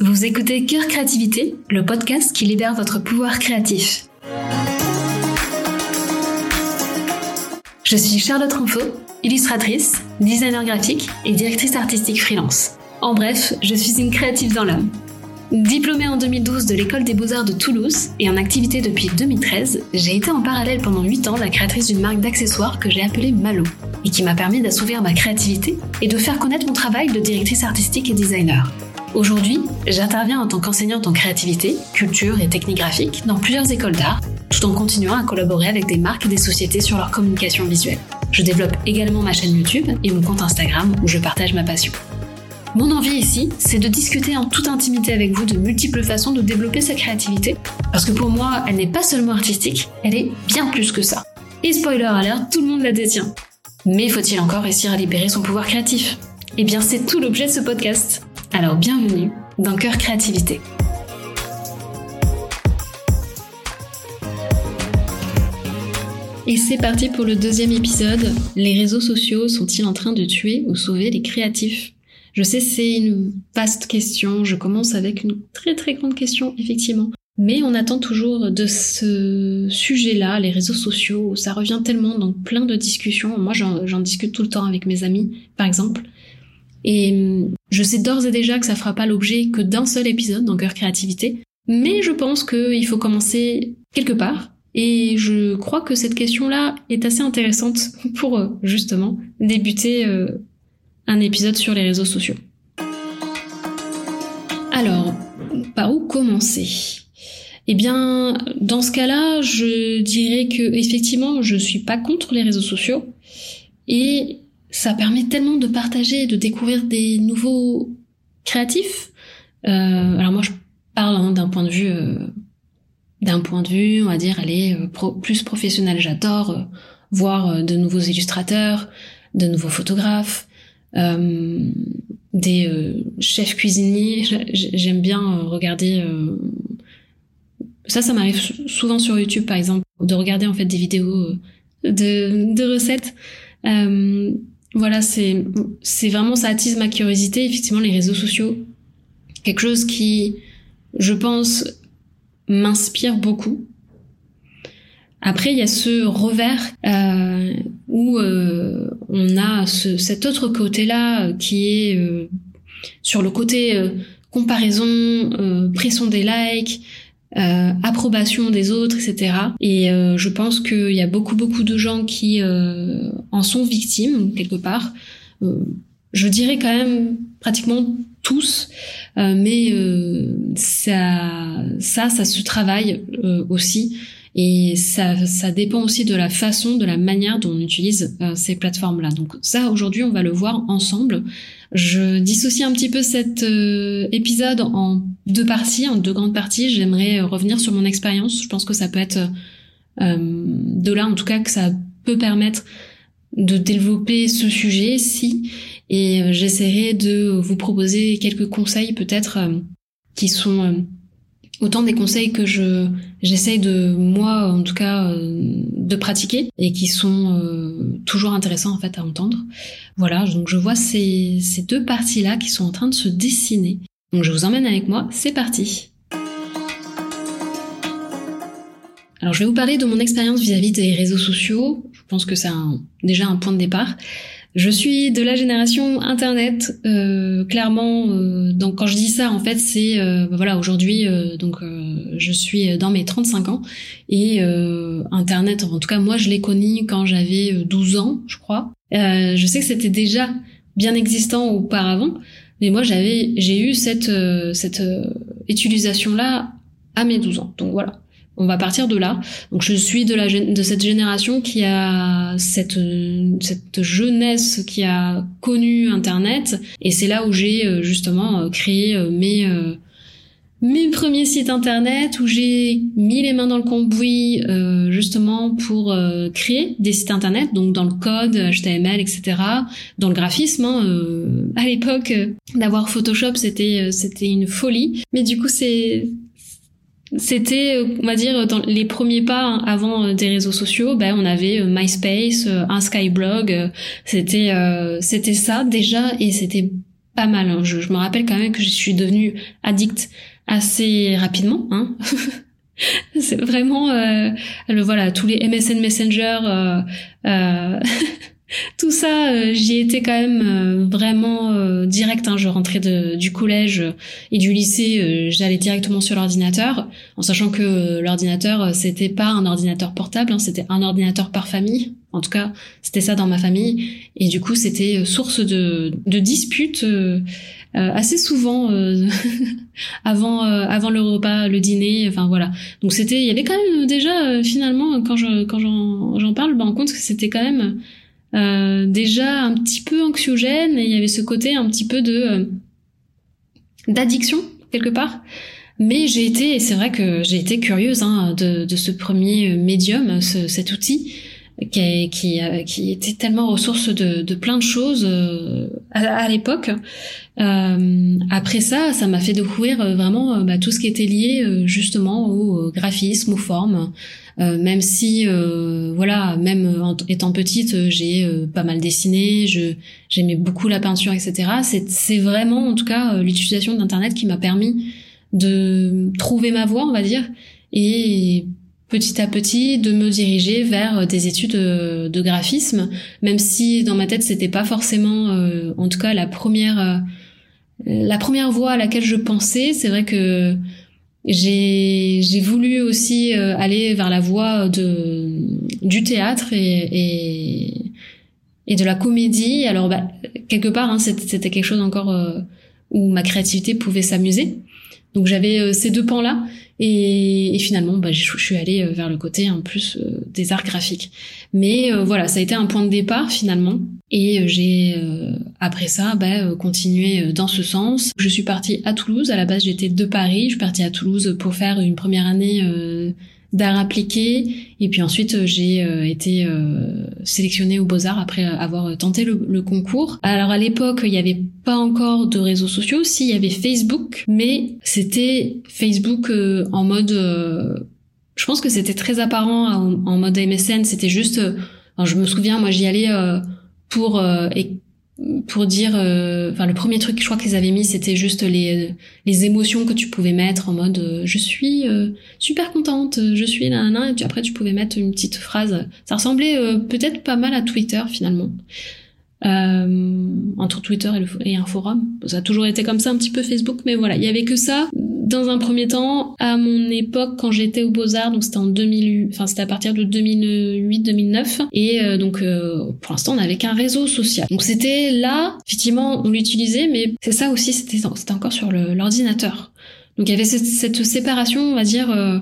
vous écoutez Cœur Créativité, le podcast qui libère votre pouvoir créatif. Je suis Charlotte Renfaux, illustratrice, designer graphique et directrice artistique freelance. En bref, je suis une créative dans l'âme. Diplômée en 2012 de l'école des beaux-arts de Toulouse et en activité depuis 2013, j'ai été en parallèle pendant 8 ans la créatrice d'une marque d'accessoires que j'ai appelée Malo et qui m'a permis d'assouvir ma créativité et de faire connaître mon travail de directrice artistique et designer. Aujourd'hui, j'interviens en tant qu'enseignante en créativité, culture et technique graphique dans plusieurs écoles d'art, tout en continuant à collaborer avec des marques et des sociétés sur leur communication visuelle. Je développe également ma chaîne YouTube et mon compte Instagram où je partage ma passion. Mon envie ici, c'est de discuter en toute intimité avec vous de multiples façons de développer sa créativité, parce que pour moi, elle n'est pas seulement artistique, elle est bien plus que ça. Et spoiler alert, tout le monde la détient. Mais faut-il encore réussir à libérer son pouvoir créatif? Eh bien, c'est tout l'objet de ce podcast. Alors bienvenue dans Cœur Créativité. Et c'est parti pour le deuxième épisode. Les réseaux sociaux sont-ils en train de tuer ou sauver les créatifs? Je sais c'est une vaste question, je commence avec une très très grande question effectivement. Mais on attend toujours de ce sujet-là, les réseaux sociaux, ça revient tellement dans plein de discussions. Moi j'en discute tout le temps avec mes amis, par exemple. Et hum, je sais d'ores et déjà que ça fera pas l'objet que d'un seul épisode dans Cœur Créativité, mais je pense qu'il faut commencer quelque part. Et je crois que cette question-là est assez intéressante pour euh, justement débuter euh, un épisode sur les réseaux sociaux. Alors, par où commencer? Eh bien, dans ce cas-là, je dirais que effectivement, je suis pas contre les réseaux sociaux et ça permet tellement de partager de découvrir des nouveaux créatifs. Euh, alors moi, je parle hein, d'un point de vue, euh, d'un point de vue, on va dire, aller euh, plus professionnel. J'adore voir de nouveaux illustrateurs, de nouveaux photographes, des chefs cuisiniers. J'aime bien regarder. ça, ça m'arrive souvent sur YouTube, par exemple, de regarder en fait des vidéos de, recettes. Voilà, c'est c'est vraiment ça attise ma curiosité. Effectivement, les réseaux sociaux, quelque chose qui, je pense, m'inspire beaucoup. Après, il y a ce revers euh, où euh, on a ce, cet autre côté-là qui est euh, sur le côté comparaison, pression des likes, euh, approbation des autres, etc. Et euh, je pense qu'il y a beaucoup beaucoup de gens qui euh, en sont victimes quelque part. je dirais quand même pratiquement tous, mais ça, ça, ça se travaille aussi. Et ça, ça dépend aussi de la façon, de la manière dont on utilise ces plateformes-là. Donc ça, aujourd'hui, on va le voir ensemble. Je dissocie un petit peu cet euh, épisode en deux parties, en deux grandes parties. J'aimerais euh, revenir sur mon expérience. Je pense que ça peut être euh, de là, en tout cas, que ça peut permettre de développer ce sujet si et j'essaierai de vous proposer quelques conseils peut-être qui sont autant des conseils que je j'essaye de moi en tout cas euh, de pratiquer et qui sont euh, toujours intéressants en fait à entendre. Voilà, donc je vois ces, ces deux parties là qui sont en train de se dessiner. Donc je vous emmène avec moi, c'est parti. Alors je vais vous parler de mon expérience vis-à-vis des réseaux sociaux. Je pense que c'est déjà un point de départ. Je suis de la génération Internet, euh, clairement. Euh, donc quand je dis ça, en fait, c'est euh, bah voilà aujourd'hui. donc je suis dans mes 35 ans et Internet, en tout cas moi, je l'ai connu quand j'avais 12 ans, je crois. je sais que c'était déjà bien existant auparavant, mais moi j'avais, j'ai eu cette cette utilisation là à mes 12 ans. Donc voilà. On va partir de là. Donc je suis de la de cette génération qui a cette cette jeunesse qui a connu internet. Et c'est là où j'ai euh, justement euh, créé euh, mes mes premiers sites internet où j'ai mis les mains dans le cambouis justement pour créer des sites internet. Donc dans le code HTML etc dans le graphisme hein, à l'époque d'avoir Photoshop c'était c'était une folie. Mais du coup c'est c'était, euh, on va dire, dans les premiers pas hein, avant euh, des réseaux sociaux, ben on avait euh, MySpace, un Skyblog, c'était c'était ça déjà et c'était pas mal. Hein. Je, me rappelle quand même que je suis devenue addict assez rapidement. Hein. c'est vraiment le voilà tous les MSN Messenger. Euh, tout ça, euh, j'y étais quand même euh, vraiment euh, direct. Hein. Je rentrais de, du collège et du lycée, j'allais directement sur l'ordinateur, en sachant que l'ordinateur, c'était pas un ordinateur portable, hein, c'était un ordinateur par famille. En tout cas, c'était ça dans ma famille. Et du coup, c'était source de, de disputes assez souvent avant avant le repas, le dîner. Enfin voilà. Donc c'était, il y avait quand même déjà finalement quand je quand j'en parle, ben, en compte que c'était quand même euh, déjà un petit peu anxiogène et il y avait ce côté un petit peu de euh, d'addiction quelque part. Mais j'ai été, et c'est vrai que j'ai été curieuse hein, de, de, ce premier médium, ce, cet outil qui, qui, euh, qui, était tellement ressource de, de plein de choses à, à l'époque. Euh, après ça, ça m'a fait découvrir vraiment bah, tout ce qui était lié justement au graphisme, aux formes, euh, même si euh, voilà, même étant petite, euh, j'ai pas mal dessiné, je j'aimais beaucoup la peinture, etc. C'est c'est vraiment en tout cas l'utilisation d'internet qui m'a permis de trouver ma voie, on va dire, et petit à petit de me diriger vers des études de graphisme, même si dans ma tête c'était pas forcément, en tout cas la première la première voie à laquelle je pensais. C'est vrai que j'ai voulu aussi euh, aller vers la voie de du théâtre et et, et de la comédie. Alors bah, quelque part, hein, c'était quelque chose encore euh, où ma créativité pouvait s'amuser. Donc j'avais euh, ces deux pans là et, et finalement bah, je, suis allée vers le côté en plus des arts graphiques. Mais voilà, ça a été un point de départ finalement et euh, j'ai euh, après ça bah, euh, continué dans ce sens. Je suis partie à Toulouse. À la base, j'étais de Paris. Je suis partie à Toulouse pour faire une première année d'art appliqué. Et puis ensuite, j'ai été sélectionnée aux Beaux-Arts après avoir tenté le, concours. Alors à l'époque, il n'y avait pas encore de réseaux sociaux. Si, il y avait Facebook, mais c'était Facebook en mode... je pense que c'était très apparent en, mode MSN. C'était juste... je me souviens, moi j'y allais pour euh, pour dire euh, enfin le premier truc je crois qu'ils avaient mis c'était juste les les émotions que tu pouvais mettre en mode euh, je suis super contente je suis là et puis après tu pouvais mettre une petite phrase. Ça ressemblait peut-être pas mal à Twitter finalement entre Twitter et, un forum ça a toujours été comme ça un petit peu Facebook mais voilà il y avait que ça dans un premier temps, à mon époque, quand j'étais au Beaux-Arts, donc c'était en 2008, enfin c'était à partir de 2008-2009, et euh, donc euh, pour l'instant on n'avait qu'un réseau social. Donc c'était là, effectivement, on l'utilisait, mais c'est ça aussi, c'était encore sur l'ordinateur. Donc il y avait cette, séparation, on va dire, euh,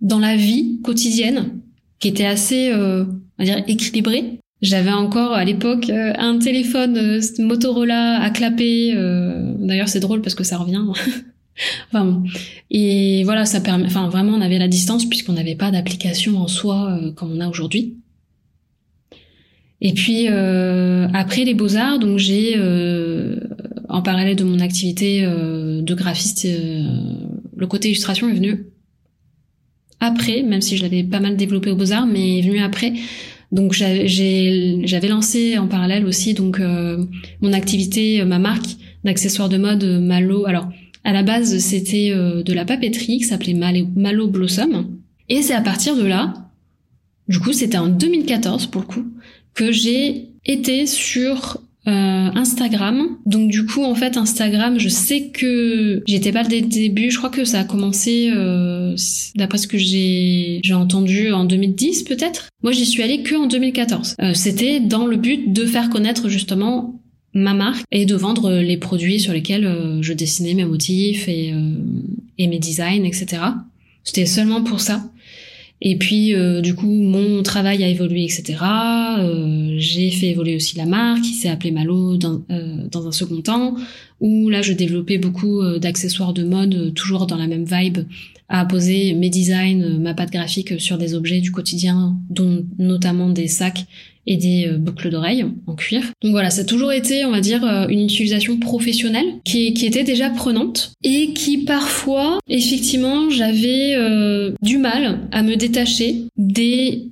dans la vie quotidienne, qui était assez, on va dire, équilibrée. J'avais encore à l'époque un téléphone Motorola à clapper. D'ailleurs, c'est drôle parce que ça revient. Enfin, et voilà, ça permet. Enfin, vraiment, on avait la distance puisqu'on n'avait pas d'application en soi euh, comme on a aujourd'hui. Et puis euh, après les beaux arts, donc j'ai euh, en parallèle de mon activité de graphiste, le côté illustration est venu après, même si je l'avais pas mal développé aux beaux arts, mais est venu après. Donc j'avais lancé en parallèle aussi donc mon activité, ma marque d'accessoires de mode Malo. Alors à la base, c'était euh, de la papeterie qui s'appelait Malo Blossom. Et c'est à partir de là, du coup, c'était en 2014 pour le coup, que j'ai été sur euh, Instagram. Donc du coup, en fait, Instagram, je sais que j'étais pas dès le début. Je crois que ça a commencé, euh, d'après ce que j'ai j'ai entendu, en 2010 peut-être. Moi, j'y suis allée que en 2014. C'était dans le but de faire connaître justement ma marque et de vendre les produits sur lesquels euh, je dessinais mes motifs et, euh, et mes designs, etc. C'était seulement pour ça. Et puis, euh, du coup, mon travail a évolué, etc. j'ai fait évoluer aussi la marque, qui s'est appelée Malo dans, dans un second temps, où là, je développais beaucoup d'accessoires de mode, toujours dans la même vibe, à poser mes designs, ma patte graphique sur des objets du quotidien, dont notamment des sacs et des euh, boucles d'oreilles en cuir. Donc voilà, ça a toujours été, on va dire, euh, une utilisation professionnelle qui, qui était déjà prenante et qui parfois, effectivement, j'avais euh, du mal à me détacher des...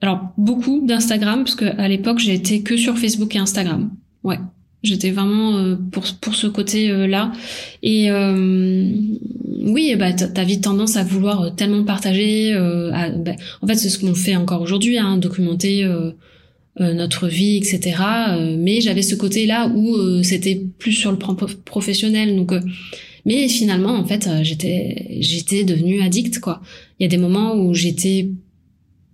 Alors beaucoup d'Instagram, parce qu'à l'époque j'étais que sur Facebook et Instagram. Ouais. J'étais vraiment euh, pour pour ce côté-là. Et euh, oui, bah t'as vite tendance à vouloir tellement partager. À, bah, en fait, c'est ce qu'on fait encore aujourd'hui, hein, documenter notre vie, etc. mais j'avais ce côté-là où c'était plus sur le plan professionnel. Donc, mais finalement, en fait, j'étais j'étais devenue addict, quoi. Il y a des moments où j'étais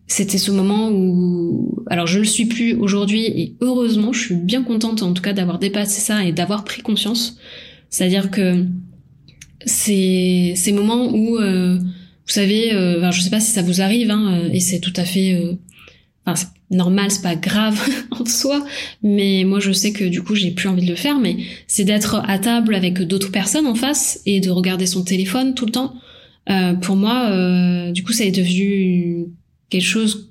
c'était ce moment où, alors je le suis plus aujourd'hui et heureusement, je suis bien contente en tout cas d'avoir dépassé ça et d'avoir pris conscience. C'est-à-dire que c'est ces moments où, euh, vous savez, euh, enfin, je sais pas si ça vous arrive, hein, euh, et c'est tout à fait, euh, enfin, c'est normal, c'est pas grave en soi, mais moi je sais que du coup j'ai plus envie de le faire, mais c'est d'être à table avec d'autres personnes en face et de regarder son téléphone tout le temps. pour moi, du coup, ça est devenu quelque chose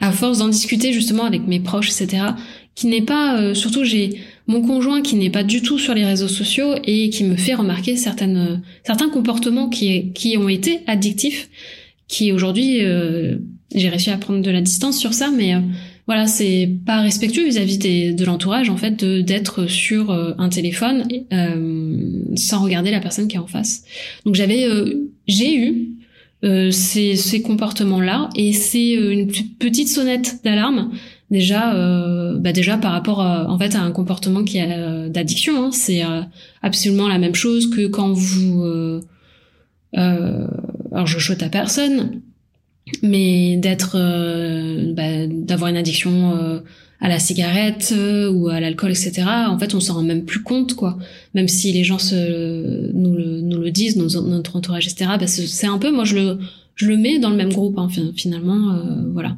à force d'en discuter justement avec mes proches, etc., qui n'est pas, euh, surtout j'ai mon conjoint qui n'est pas du tout sur les réseaux sociaux et qui me fait remarquer certaines, certains comportements qui, qui ont été addictifs, qui aujourd'hui, euh, j'ai réussi à prendre de la distance sur ça, mais euh, voilà, c'est pas respectueux vis-à-vis de l'entourage en fait d'être sur un téléphone sans regarder la personne qui est en face. Donc j'avais, j'ai eu euh, ces, ces comportements-là et c'est euh, une petite sonnette d'alarme déjà euh, bah déjà par rapport à, en fait à un comportement qui a d'addiction hein, c'est absolument la même chose que quand vous alors je chote à personne mais d'être bah, d'avoir une addiction à la cigarette euh, ou à l'alcool, etc. En fait, on s'en rend même plus compte, quoi. Même si les gens se, nous, le, nous le disent, notre entourage, etc. Bah, c'est un peu, moi, je le, je le mets dans le même groupe, hein, finalement, euh, voilà.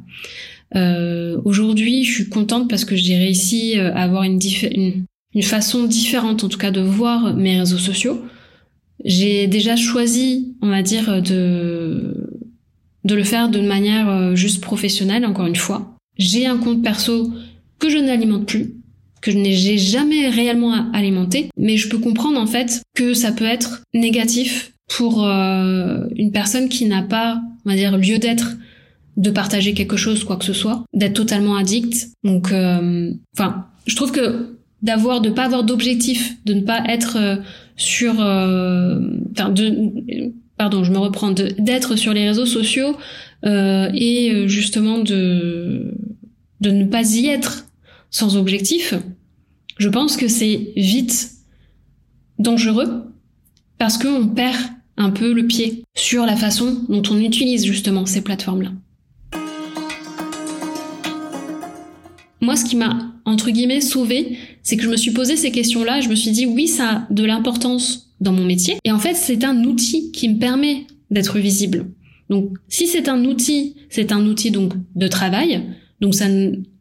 Euh, Aujourd'hui, je suis contente parce que j'ai réussi euh, à avoir une, une, une façon différente, en tout cas, de voir mes réseaux sociaux. J'ai déjà choisi, on va dire, de de le faire de manière juste professionnelle, encore une fois. J'ai un compte perso que je n'alimente plus, que je n'ai jamais réellement alimenté, mais je peux comprendre en fait que ça peut être négatif pour euh, une personne qui n'a pas, on va dire, lieu d'être de partager quelque chose, quoi que ce soit, d'être totalement addict. Donc, euh, enfin, je trouve que d'avoir, de pas avoir d'objectif, de ne pas être euh, sur, enfin, de, pardon, je me reprends, d'être sur les réseaux sociaux et justement de de ne pas y être sans objectif, je pense que c'est vite dangereux parce qu'on perd un peu le pied sur la façon dont on utilise justement ces plateformes-là. Moi, ce qui m'a, entre guillemets, sauvé, c'est que je me suis posé ces questions-là je me suis dit, oui, ça a de l'importance dans mon métier. Et en fait, c'est un outil qui me permet d'être visible. Donc, si c'est un outil, c'est un outil donc de travail. Donc, ça,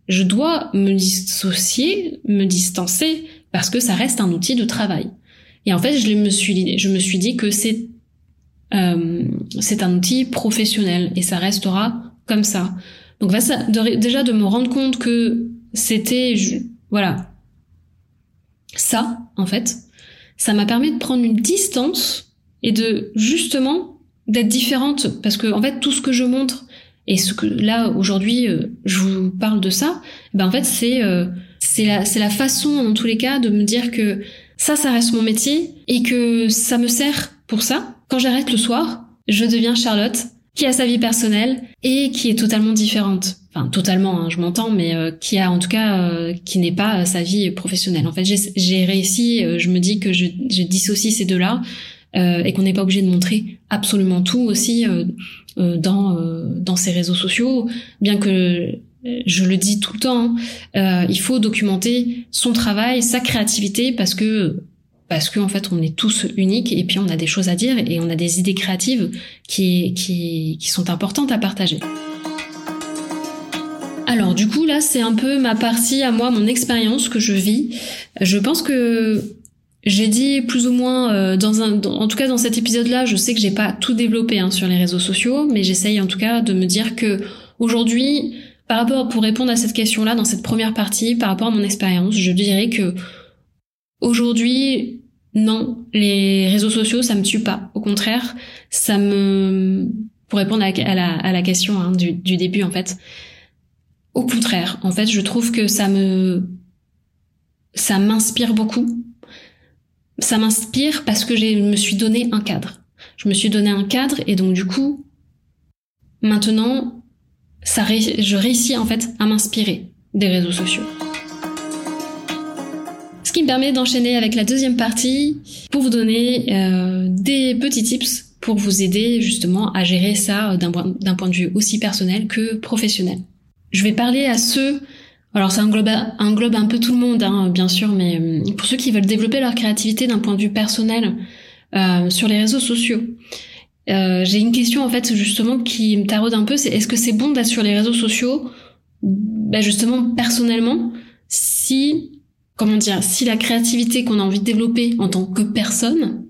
je dois me dissocier, me distancer, parce que ça reste un outil de travail. Et en fait, je me suis, je me suis dit que c'est euh, c'est un outil professionnel et ça restera comme ça. Donc déjà de me rendre compte que c'était voilà ça en fait, ça m'a permis de prendre une distance et de justement d'être différente parce que en fait tout ce que je montre et ce que là aujourd'hui euh, je vous parle de ça, ben en fait c'est euh, c'est la c'est la façon dans tous les cas de me dire que ça ça reste mon métier et que ça me sert pour ça. Quand j'arrête le soir, je deviens Charlotte qui a sa vie personnelle et qui est totalement différente. Enfin totalement, hein, je m'entends, mais euh, qui a en tout cas qui n'est pas sa vie professionnelle. En fait, j'ai réussi. je me dis que je, je dissocie ces deux-là. et qu'on n'est pas obligé de montrer absolument tout aussi euh, dans euh, dans ces réseaux sociaux, bien que je le dis tout le temps, hein, euh, il faut documenter son travail, sa créativité, parce que parce qu'en fait on est tous uniques et puis on a des choses à dire et on a des idées créatives qui qui qui sont importantes à partager. Alors du coup là c'est un peu ma partie à moi, mon expérience que je vis. Je pense que j'ai dit plus ou moins euh, dans un, en tout cas dans cet épisode-là, je sais que j'ai pas tout développé hein, sur les réseaux sociaux, mais j'essaye en tout cas de me dire que aujourd'hui, par rapport pour répondre à cette question-là dans cette première partie, par rapport à mon expérience, je dirais que aujourd'hui, non, les réseaux sociaux, ça me tue pas. Au contraire, ça me, pour répondre à, la, question hein, du, du début en fait, au contraire, en fait, je trouve que ça me ça m'inspire beaucoup. Ça m'inspire parce que je me suis donné un cadre. Je me suis donné un cadre et donc du coup, maintenant, je réussis en fait à m'inspirer des réseaux sociaux. Ce qui me permet d'enchaîner avec la deuxième partie pour vous donner euh, des petits tips pour vous aider justement à gérer ça d'un point de vue aussi personnel que professionnel. Je vais parler à ceux, alors ça englobe, englobe un peu tout le monde hein, bien sûr, mais euh, pour ceux qui veulent développer leur créativité d'un point de vue personnel euh, sur les réseaux sociaux. Euh, j'ai une question en fait justement qui me taraude un peu, c'est est-ce que c'est bon d'être sur les réseaux sociaux, bah, justement personnellement, si comment dire, si la créativité qu'on a envie de développer en tant que personne,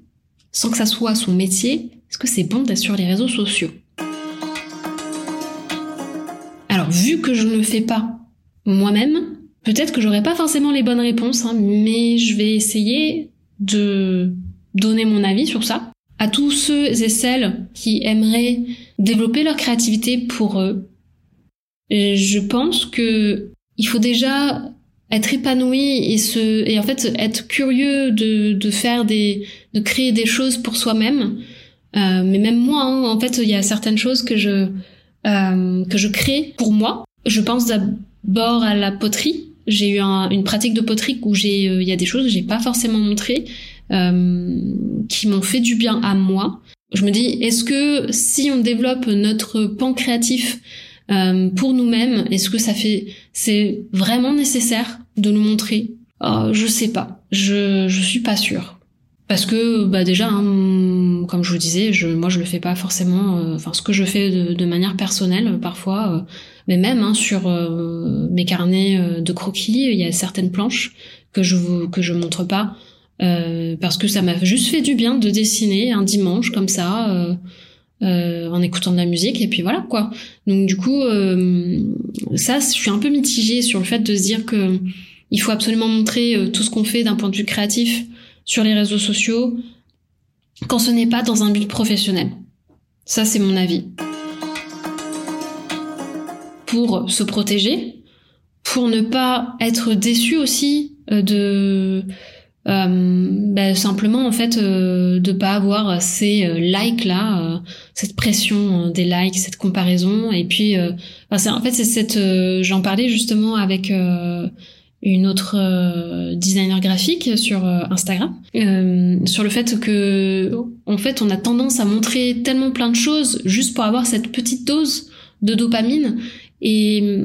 sans que ça soit son métier, est-ce que c'est bon d'être sur les réseaux sociaux? Alors, vu que je ne le fais pas moi-même, peut-être que j'aurai pas forcément les bonnes réponses, hein, mais je vais essayer de donner mon avis sur ça à tous ceux et celles qui aimeraient développer leur créativité pour eux. je pense que il faut déjà être épanoui et se et en fait être curieux de, de faire des de créer des choses pour soi-même euh, mais même moi, hein, en fait, il y a certaines choses que je euh, que je crée pour moi. Je pense d'abord à la poterie. J'ai eu une pratique de poterie où j'ai, euh, il y a des choses que j'ai pas forcément montrées, qui m'ont fait du bien à moi. Je me dis, est-ce que si on développe notre pan créatif pour nous-mêmes, est-ce que ça fait, c'est vraiment nécessaire de nous montrer. Oh, Je sais pas. Je je suis pas sûre. Parce que bah déjà hein, comme je vous disais je moi je le fais pas forcément euh, enfin ce que je fais de, manière personnelle parfois euh, mais même hein, sur euh, mes carnets de croquis il y a certaines planches que je que je montre pas parce que ça m'a juste fait du bien de dessiner un dimanche comme ça en écoutant de la musique et puis voilà quoi. Donc du coup ça je suis un peu mitigée sur le fait de se dire que il faut absolument montrer tout ce qu'on fait d'un point de vue créatif sur les réseaux sociaux quand ce n'est pas dans un but professionnel. Ça, c'est mon avis. Pour se protéger, pour ne pas être déçu aussi euh, de euh, bah, simplement en fait euh, de pas avoir ces euh, likes là, cette pression des likes, cette comparaison et puis en fait c'est cette j'en parlais justement avec une autre euh, designer graphique sur euh, Instagram. Euh, sur le fait que en fait on a tendance à montrer tellement plein de choses juste pour avoir cette petite dose de dopamine et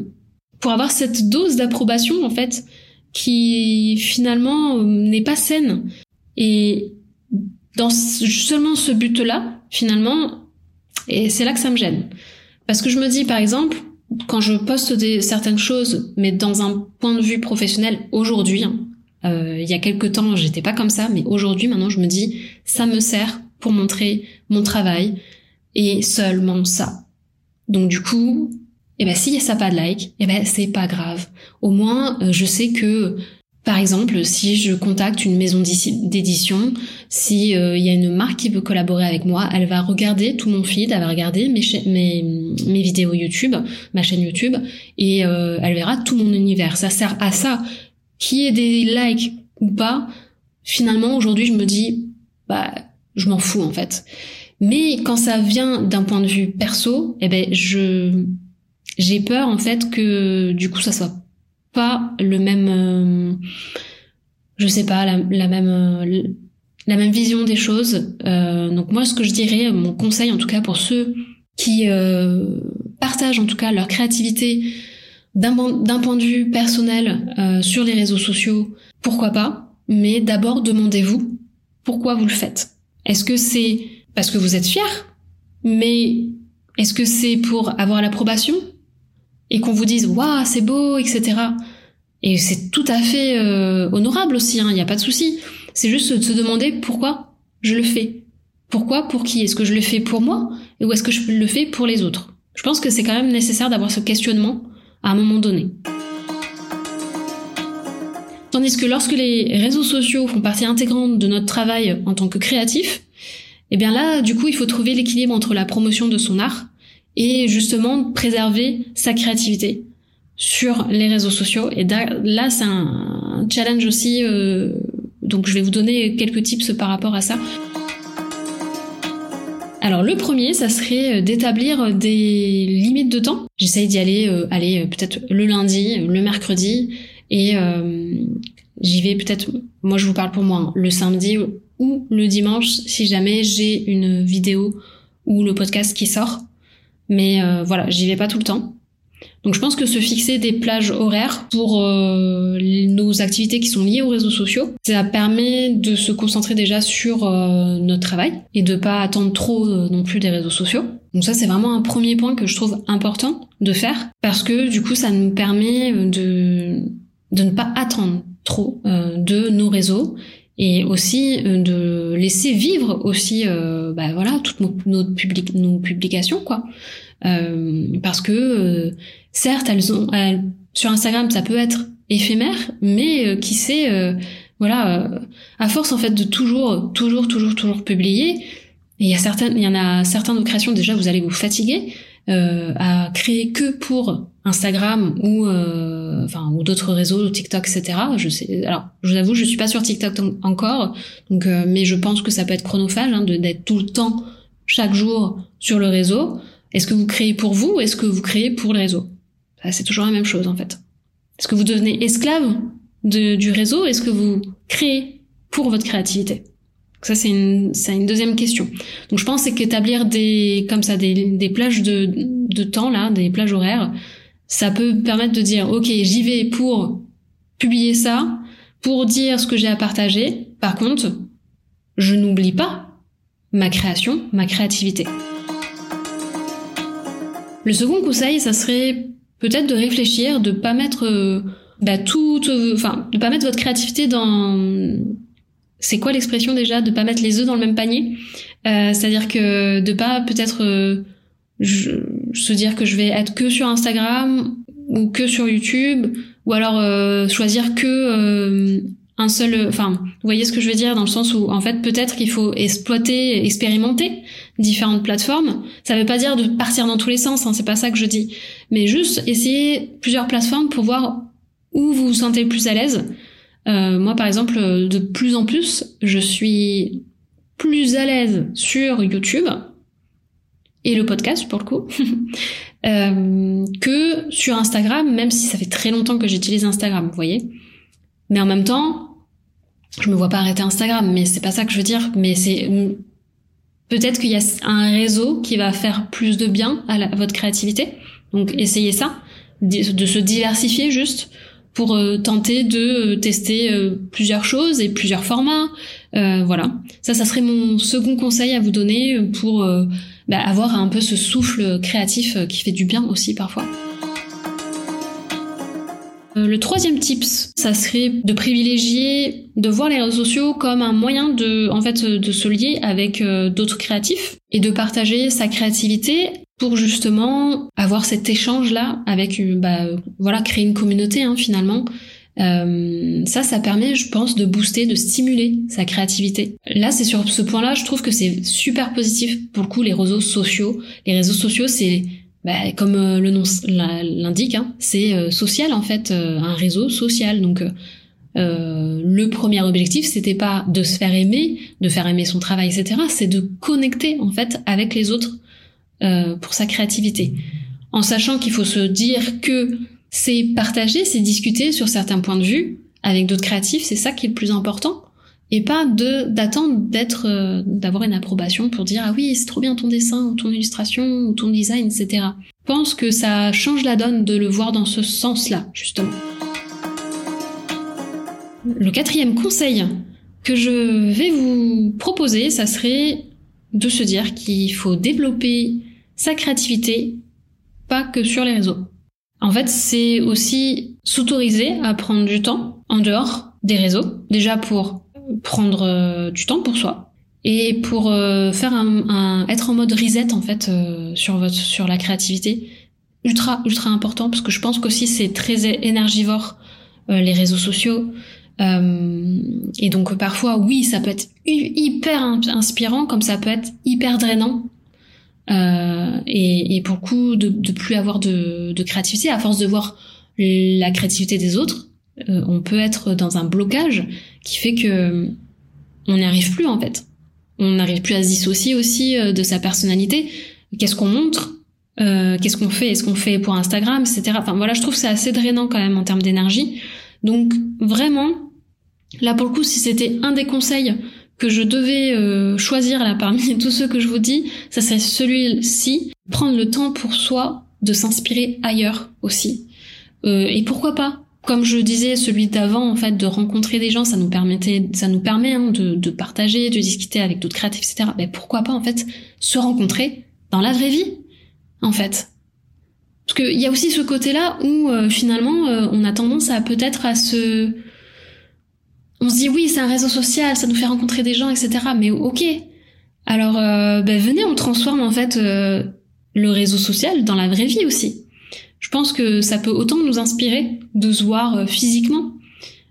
pour avoir cette dose d'approbation en fait qui finalement n'est pas saine. Et dans seulement ce but là finalement et c'est là que ça me gêne. Parce que je me dis par exemple quand je poste des, certaines choses, mais dans un point de vue professionnel aujourd'hui, hein, euh, il y a quelques temps, j'étais pas comme ça, mais aujourd'hui, maintenant, je me dis, ça me sert pour montrer mon travail et seulement ça. Donc du coup, eh ben s'il y a ça pas de like, eh ben c'est pas grave. Au moins, euh, je sais que par exemple, si je contacte une maison d'édition, si il euh, y a une marque qui veut collaborer avec moi, elle va regarder tout mon feed, elle va regarder mes, mes, mes vidéos YouTube, ma chaîne YouTube, et euh, elle verra tout mon univers. Ça sert à ça. Qui ait des likes ou pas, finalement aujourd'hui je me dis, bah je m'en fous en fait. Mais quand ça vient d'un point de vue perso, eh ben je j'ai peur en fait que du coup ça soit pas le même, euh, je sais pas, la, même, euh, la même vision des choses. Euh, donc moi, ce que je dirais, mon conseil en tout cas pour ceux qui partagent en tout cas leur créativité d'un point de vue personnel sur les réseaux sociaux, pourquoi pas? Mais d'abord, demandez-vous pourquoi vous le faites. Est-ce que c'est parce que vous êtes fier? Mais est-ce que c'est pour avoir l'approbation? Et qu'on vous dise waouh c'est beau etc et c'est tout à fait euh, honorable aussi il hein, n'y a pas de souci. C'est juste de se demander pourquoi je le fais. Pourquoi pour qui? Est-ce que je le fais pour moi? Ou est-ce que je le fais pour les autres? Je pense que c'est quand même nécessaire d'avoir ce questionnement à un moment donné. Tandis que lorsque les réseaux sociaux font partie intégrante de notre travail en tant que créatif eh bien là du coup il faut trouver l'équilibre entre la promotion de son art et justement préserver sa créativité sur les réseaux sociaux. Et là, c'est un, challenge aussi. donc je vais vous donner quelques tips par rapport à ça. Alors le premier, ça serait d'établir des limites de temps. J'essaye d'y aller, aller peut-être le lundi, le mercredi, et j'y vais peut-être. Moi, je vous parle pour moi, hein, le samedi ou le dimanche si jamais j'ai une vidéo ou le podcast qui sort. Mais euh, voilà, j'y vais pas tout le temps. Donc je pense que se fixer des plages horaires pour euh, nos activités qui sont liées aux réseaux sociaux, ça permet de se concentrer déjà sur euh, notre travail et de pas attendre trop non plus des réseaux sociaux. Donc ça c'est vraiment un premier point que je trouve important de faire parce que du coup ça nous permet de de ne pas attendre trop de nos réseaux et aussi euh, de laisser vivre aussi euh, bah voilà toutes nos, nos, nos publications quoi. Euh, parce que euh, certes elles ont sur Instagram ça peut être éphémère mais qui sait voilà à force en fait de toujours toujours toujours toujours publier il y a certaines il y en a certaines de créations déjà vous allez vous fatiguer à créer que pour Instagram ou euh, enfin ou d'autres réseaux, TikTok, etc. Je sais. Alors, je vous avoue, je suis pas sur TikTok encore, donc euh, mais je pense que ça peut être chronophage hein, d'être tout le temps, chaque jour sur le réseau. Est-ce que vous créez pour vous ou est-ce que vous créez pour le réseau C'est toujours la même chose en fait. Est-ce que vous devenez esclave de, du réseau Est-ce que vous créez pour votre créativité? Ça c'est une, une deuxième question. Donc je pense c'est qu'établir des comme ça des, des plages de, de temps là, des plages horaires, ça peut permettre de dire, OK, j'y vais pour publier ça, pour dire ce que j'ai à partager. Par contre, je n'oublie pas ma création, ma créativité. Le second conseil, ça serait peut-être de réfléchir, de pas mettre euh, bah, tout, enfin, de pas mettre votre créativité dans. C'est quoi l'expression déjà De pas mettre les œufs dans le même panier? Euh, C'est-à-dire que de pas peut-être euh, je, se dire que je vais être que sur Instagram ou que sur YouTube ou alors euh, choisir que euh, un seul enfin vous voyez ce que je veux dire dans le sens où en fait peut-être qu'il faut exploiter expérimenter différentes plateformes. Ça veut pas dire de partir dans tous les sens hein, c'est pas ça que je dis. Mais juste essayer plusieurs plateformes pour voir où vous vous sentez le plus à l'aise. Euh, moi par exemple de plus en plus je suis plus à l'aise sur YouTube et le podcast pour le coup, euh, que sur Instagram, même si ça fait très longtemps que j'utilise Instagram, vous voyez. Mais en même temps, je me vois pas arrêter Instagram, mais c'est pas ça que je veux dire. Mais c'est peut-être qu'il y a un réseau qui va faire plus de bien à, votre créativité. Donc essayez ça, de se diversifier juste pour euh, tenter de euh, tester euh, plusieurs choses et plusieurs formats. voilà, ça, ça serait mon second conseil à vous donner pour bah, avoir un peu ce souffle créatif qui fait du bien aussi parfois. Le troisième tips, ça serait de privilégier, de voir les réseaux sociaux comme un moyen de, en fait, de se lier avec d'autres créatifs et de partager sa créativité pour justement avoir cet échange là avec bah, voilà créer une communauté hein, finalement euh, ça ça permet je pense de booster de stimuler sa créativité là c'est sur ce point là je trouve que c'est super positif pour le coup les réseaux sociaux les réseaux sociaux c'est bah, comme euh, le nom l'indique hein, c'est euh, social en fait un réseau social donc le premier objectif, c'était pas de se faire aimer, de faire aimer son travail, etc. C'est de connecter en fait avec les autres euh, pour sa créativité. En sachant qu'il faut se dire que c'est partager, c'est discuter sur certains points de vue avec d'autres créatifs, c'est ça qui est le plus important. Et pas d'attendre euh, d'avoir une approbation pour dire ah oui c'est trop bien ton dessin ou ton illustration ou ton design etc. Je pense que ça change la donne de le voir dans ce sens-là justement. Le quatrième conseil que je vais vous proposer, ça serait de se dire qu'il faut développer sa créativité, pas que sur les réseaux. En fait, c'est aussi s'autoriser à prendre du temps en dehors des réseaux, déjà pour prendre euh, du temps pour soi et pour euh, faire un, être en mode reset en fait euh, sur votre sur la créativité. Ultra ultra important parce que je pense qu'aussi c'est très énergivore les réseaux sociaux. Et donc parfois oui ça peut être hyper inspirant comme ça peut être hyper drainant euh, et, et, pour coup de, de plus avoir de, de, créativité à force de voir la créativité des autres on peut être dans un blocage qui fait que on n'y arrive plus en fait. On n'arrive plus à se dissocier aussi de sa personnalité. Qu'est-ce qu'on montre? Qu'est-ce qu'on fait? Est-ce qu'on fait pour Instagram, etc. Enfin voilà, je trouve c'est assez drainant quand même en termes d'énergie. Donc vraiment, là pour le coup, si c'était un des conseils que je devais euh, choisir là parmi tous ceux que je vous dis, ça serait celui-ci, prendre le temps pour soi de s'inspirer ailleurs aussi. Euh, et pourquoi pas? Comme je disais, celui d'avant, en fait, de rencontrer des gens, ça nous permettait, ça nous permet hein, de, de, partager, de discuter avec d'autres créatifs, etc. Mais pourquoi pas, en fait, se rencontrer dans la vraie vie, en fait. Parce qu'il y a aussi ce côté-là où euh, finalement, on a tendance à peut-être à se on se dit oui, c'est un réseau social, ça nous fait rencontrer des gens, etc. Mais ok. Alors, euh, ben, venez, on transforme en fait euh, le réseau social dans la vraie vie aussi. Je pense que ça peut autant nous inspirer de se voir euh, physiquement,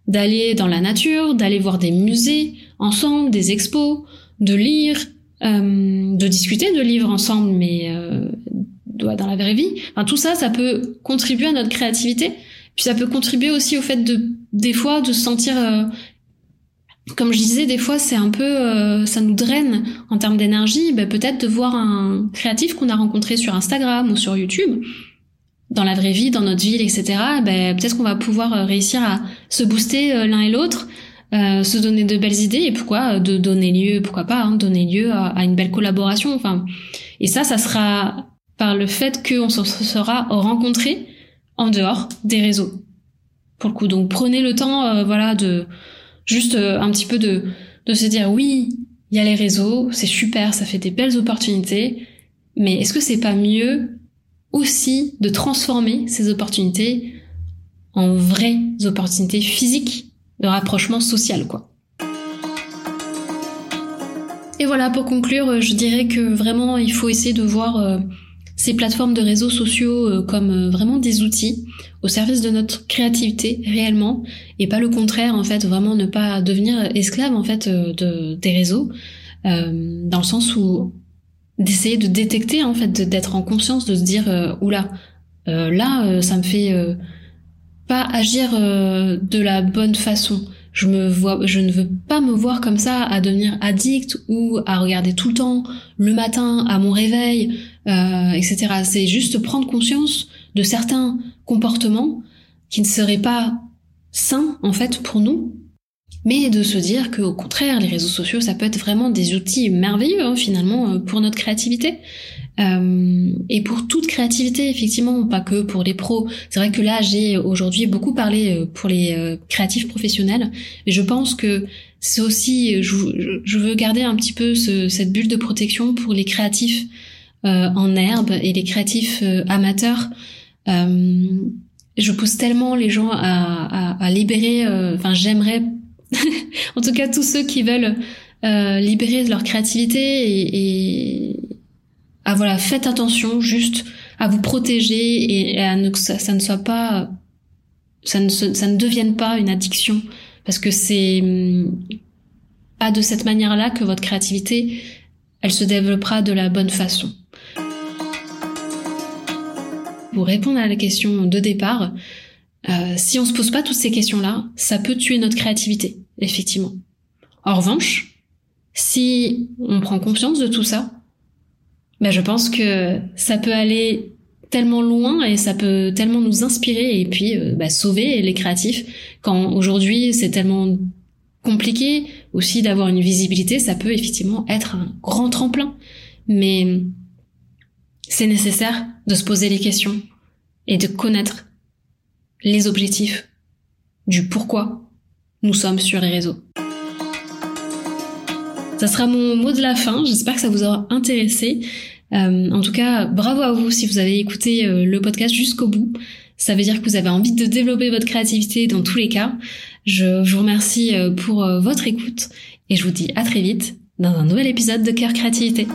d'aller dans la nature, d'aller voir des musées ensemble, des expos, de lire, de discuter de livres ensemble, mais dans la vraie vie. Enfin, tout ça, ça peut contribuer à notre créativité. Puis ça peut contribuer aussi au fait de, des fois, de se sentir comme je disais, des fois, c'est un peu, euh, ça nous draine en termes d'énergie. Ben, peut-être de voir un créatif qu'on a rencontré sur Instagram ou sur YouTube, dans la vraie vie, dans notre ville, etc. Ben, peut-être qu'on va pouvoir euh, réussir à se booster euh, l'un et l'autre, se donner de belles idées et pourquoi de donner lieu, pourquoi pas, hein, donner lieu à, une belle collaboration. Enfin, et ça, ça sera par le fait qu'on se sera rencontré en dehors des réseaux. Pour le coup, donc prenez le temps, voilà, de Juste euh, un petit peu de, de se dire oui, il y a les réseaux, c'est super, ça fait des belles opportunités, mais est-ce que c'est pas mieux aussi de transformer ces opportunités en vraies opportunités physiques de rapprochement social, quoi? Et voilà, pour conclure, je dirais que vraiment, il faut essayer de voir euh, ces plateformes de réseaux sociaux euh, comme euh, vraiment des outils au service de notre créativité réellement et pas le contraire en fait vraiment ne pas devenir esclave en fait euh, de, des réseaux dans le sens où d'essayer de détecter en fait d'être en conscience de se dire oula là ça me fait pas agir de la bonne façon je ne veux pas me voir comme ça à devenir addict ou à regarder tout le temps le matin à mon réveil, euh, etc. C'est juste prendre conscience de certains comportements qui ne seraient pas sains en fait pour nous, mais de se dire qu'au contraire, les réseaux sociaux, ça peut être vraiment des outils merveilleux hein, finalement euh, pour notre créativité. Euh, et pour toute créativité, effectivement, pas que pour les pros. C'est vrai que là, j'ai aujourd'hui beaucoup parlé euh, pour les euh, créatifs professionnels, mais je pense que c'est aussi, je, je, veux garder un petit peu ce, cette bulle de protection pour les créatifs euh, en herbe et les créatifs amateurs. je pousse tellement les gens à, à, à libérer. Enfin, j'aimerais, en tout cas, tous ceux qui veulent libérer leur créativité et, et ah voilà, faites attention juste à vous protéger et à ne, que ça, ne soit pas, ça ne, ça ne devienne pas une addiction parce que c'est hum, pas de cette manière-là que votre créativité, elle se développera de la bonne façon. Pour répondre à la question de départ, euh, si on se pose pas toutes ces questions-là, ça peut tuer notre créativité, effectivement. En revanche, si on prend conscience de tout ça, bah, je pense que ça peut aller tellement loin et ça peut tellement nous inspirer et puis bah, sauver les créatifs quand aujourd'hui c'est tellement compliqué aussi d'avoir une visibilité ça peut effectivement être un grand tremplin mais c'est nécessaire de se poser les questions et de connaître les objectifs du pourquoi nous sommes sur les réseaux. Ça sera mon mot de la fin. J'espère que ça vous aura intéressé. Euh, en tout cas, bravo à vous si vous avez écouté euh, le podcast jusqu'au bout. Ça veut dire que vous avez envie de développer votre créativité dans tous les cas. Je, vous remercie euh, pour votre écoute et je vous dis à très vite dans un nouvel épisode de Cœur Créativité.